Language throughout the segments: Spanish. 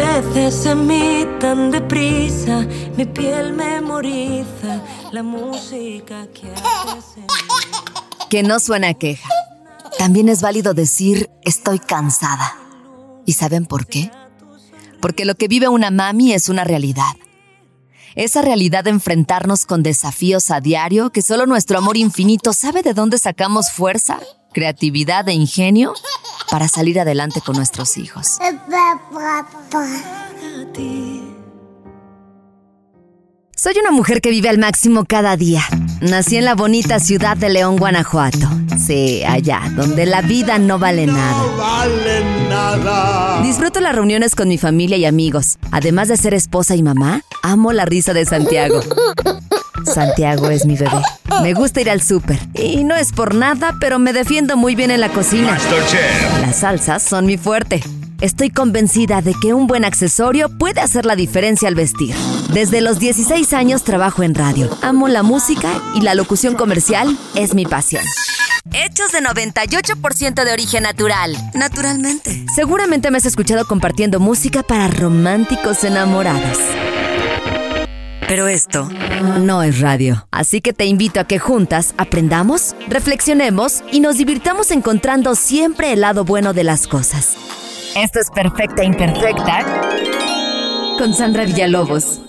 haces en mí tan deprisa, mi piel memoriza la música que haces. Que no suena a queja. También es válido decir estoy cansada. ¿Y saben por qué? Porque lo que vive una mami es una realidad. Esa realidad de enfrentarnos con desafíos a diario que solo nuestro amor infinito sabe de dónde sacamos fuerza, creatividad e ingenio para salir adelante con nuestros hijos. Soy una mujer que vive al máximo cada día. Nací en la bonita ciudad de León, Guanajuato. Sí, allá, donde la vida no vale nada. vale nada. Disfruto las reuniones con mi familia y amigos. Además de ser esposa y mamá, amo la risa de Santiago. Santiago es mi bebé. Me gusta ir al súper. Y no es por nada, pero me defiendo muy bien en la cocina. Las salsas son mi fuerte. Estoy convencida de que un buen accesorio puede hacer la diferencia al vestir. Desde los 16 años trabajo en radio. Amo la música y la locución comercial es mi pasión. Hechos de 98% de origen natural. Naturalmente. Seguramente me has escuchado compartiendo música para románticos enamorados. Pero esto no es radio. Así que te invito a que juntas aprendamos, reflexionemos y nos divirtamos encontrando siempre el lado bueno de las cosas. Esto es Perfecta Imperfecta con Sandra Villalobos.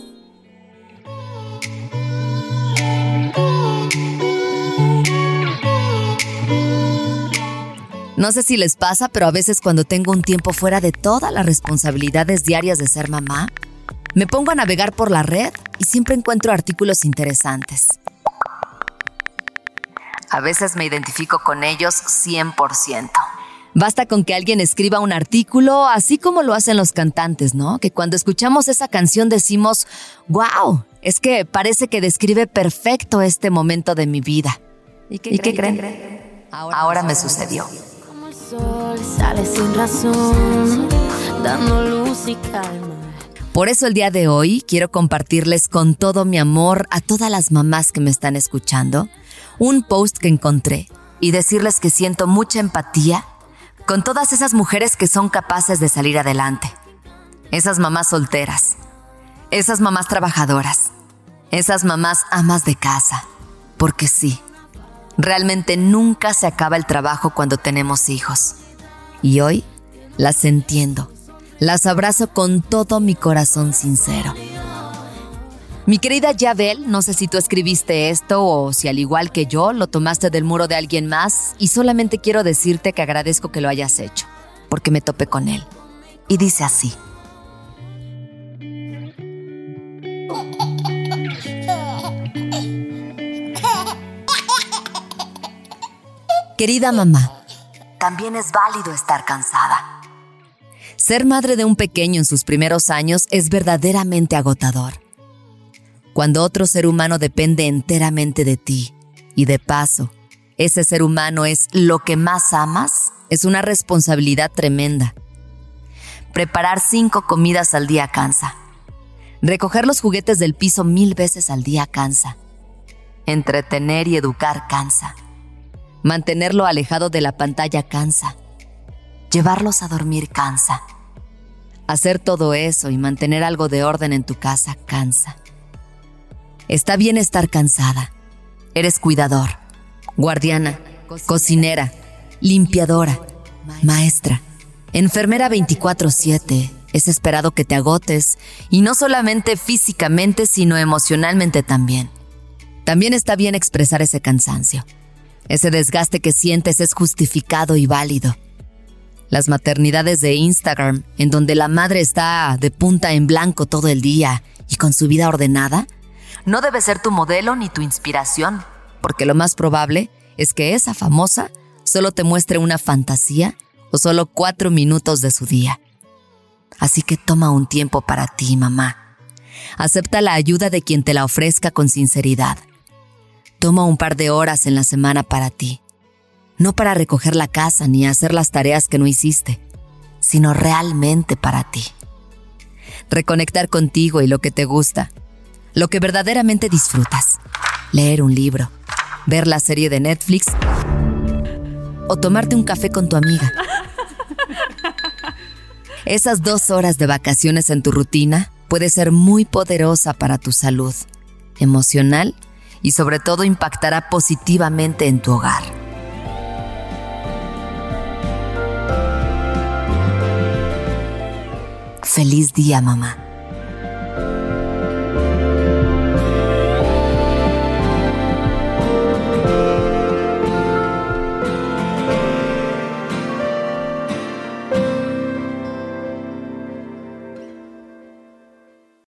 No sé si les pasa, pero a veces cuando tengo un tiempo fuera de todas las responsabilidades diarias de ser mamá, me pongo a navegar por la red y siempre encuentro artículos interesantes. A veces me identifico con ellos 100%. Basta con que alguien escriba un artículo, así como lo hacen los cantantes, ¿no? Que cuando escuchamos esa canción decimos, wow, es que parece que describe perfecto este momento de mi vida. ¿Y qué, creen? Ahora, me sucedió. Como el sol sale sin razón, dando luz y calma. Por eso el día de hoy quiero compartirles con todo mi amor a todas las mamás que me están escuchando un post que encontré y decirles que siento mucha empatía con todas esas mujeres que son capaces de salir adelante. Esas mamás solteras, esas mamás trabajadoras, esas mamás amas de casa. Porque sí, realmente nunca se acaba el trabajo cuando tenemos hijos. Y hoy las entiendo, las abrazo con todo mi corazón sincero. Mi querida Yabel, no sé si tú escribiste esto o si al igual que yo lo tomaste del muro de alguien más y solamente quiero decirte que agradezco que lo hayas hecho, porque me topé con él. Y dice así. Querida mamá, también es válido estar cansada. Ser madre de un pequeño en sus primeros años es verdaderamente agotador. Cuando otro ser humano depende enteramente de ti y de paso, ese ser humano es lo que más amas, es una responsabilidad tremenda. Preparar cinco comidas al día cansa. Recoger los juguetes del piso mil veces al día cansa. Entretener y educar cansa. Mantenerlo alejado de la pantalla cansa. Llevarlos a dormir cansa. Hacer todo eso y mantener algo de orden en tu casa cansa. Está bien estar cansada. Eres cuidador, guardiana, cocinera, limpiadora, maestra, enfermera 24/7. Es esperado que te agotes, y no solamente físicamente, sino emocionalmente también. También está bien expresar ese cansancio. Ese desgaste que sientes es justificado y válido. Las maternidades de Instagram, en donde la madre está de punta en blanco todo el día y con su vida ordenada, no debe ser tu modelo ni tu inspiración, porque lo más probable es que esa famosa solo te muestre una fantasía o solo cuatro minutos de su día. Así que toma un tiempo para ti, mamá. Acepta la ayuda de quien te la ofrezca con sinceridad. Toma un par de horas en la semana para ti. No para recoger la casa ni hacer las tareas que no hiciste, sino realmente para ti. Reconectar contigo y lo que te gusta, lo que verdaderamente disfrutas. Leer un libro, ver la serie de Netflix o tomarte un café con tu amiga. Esas dos horas de vacaciones en tu rutina puede ser muy poderosa para tu salud emocional y sobre todo impactará positivamente en tu hogar. Feliz día, mamá.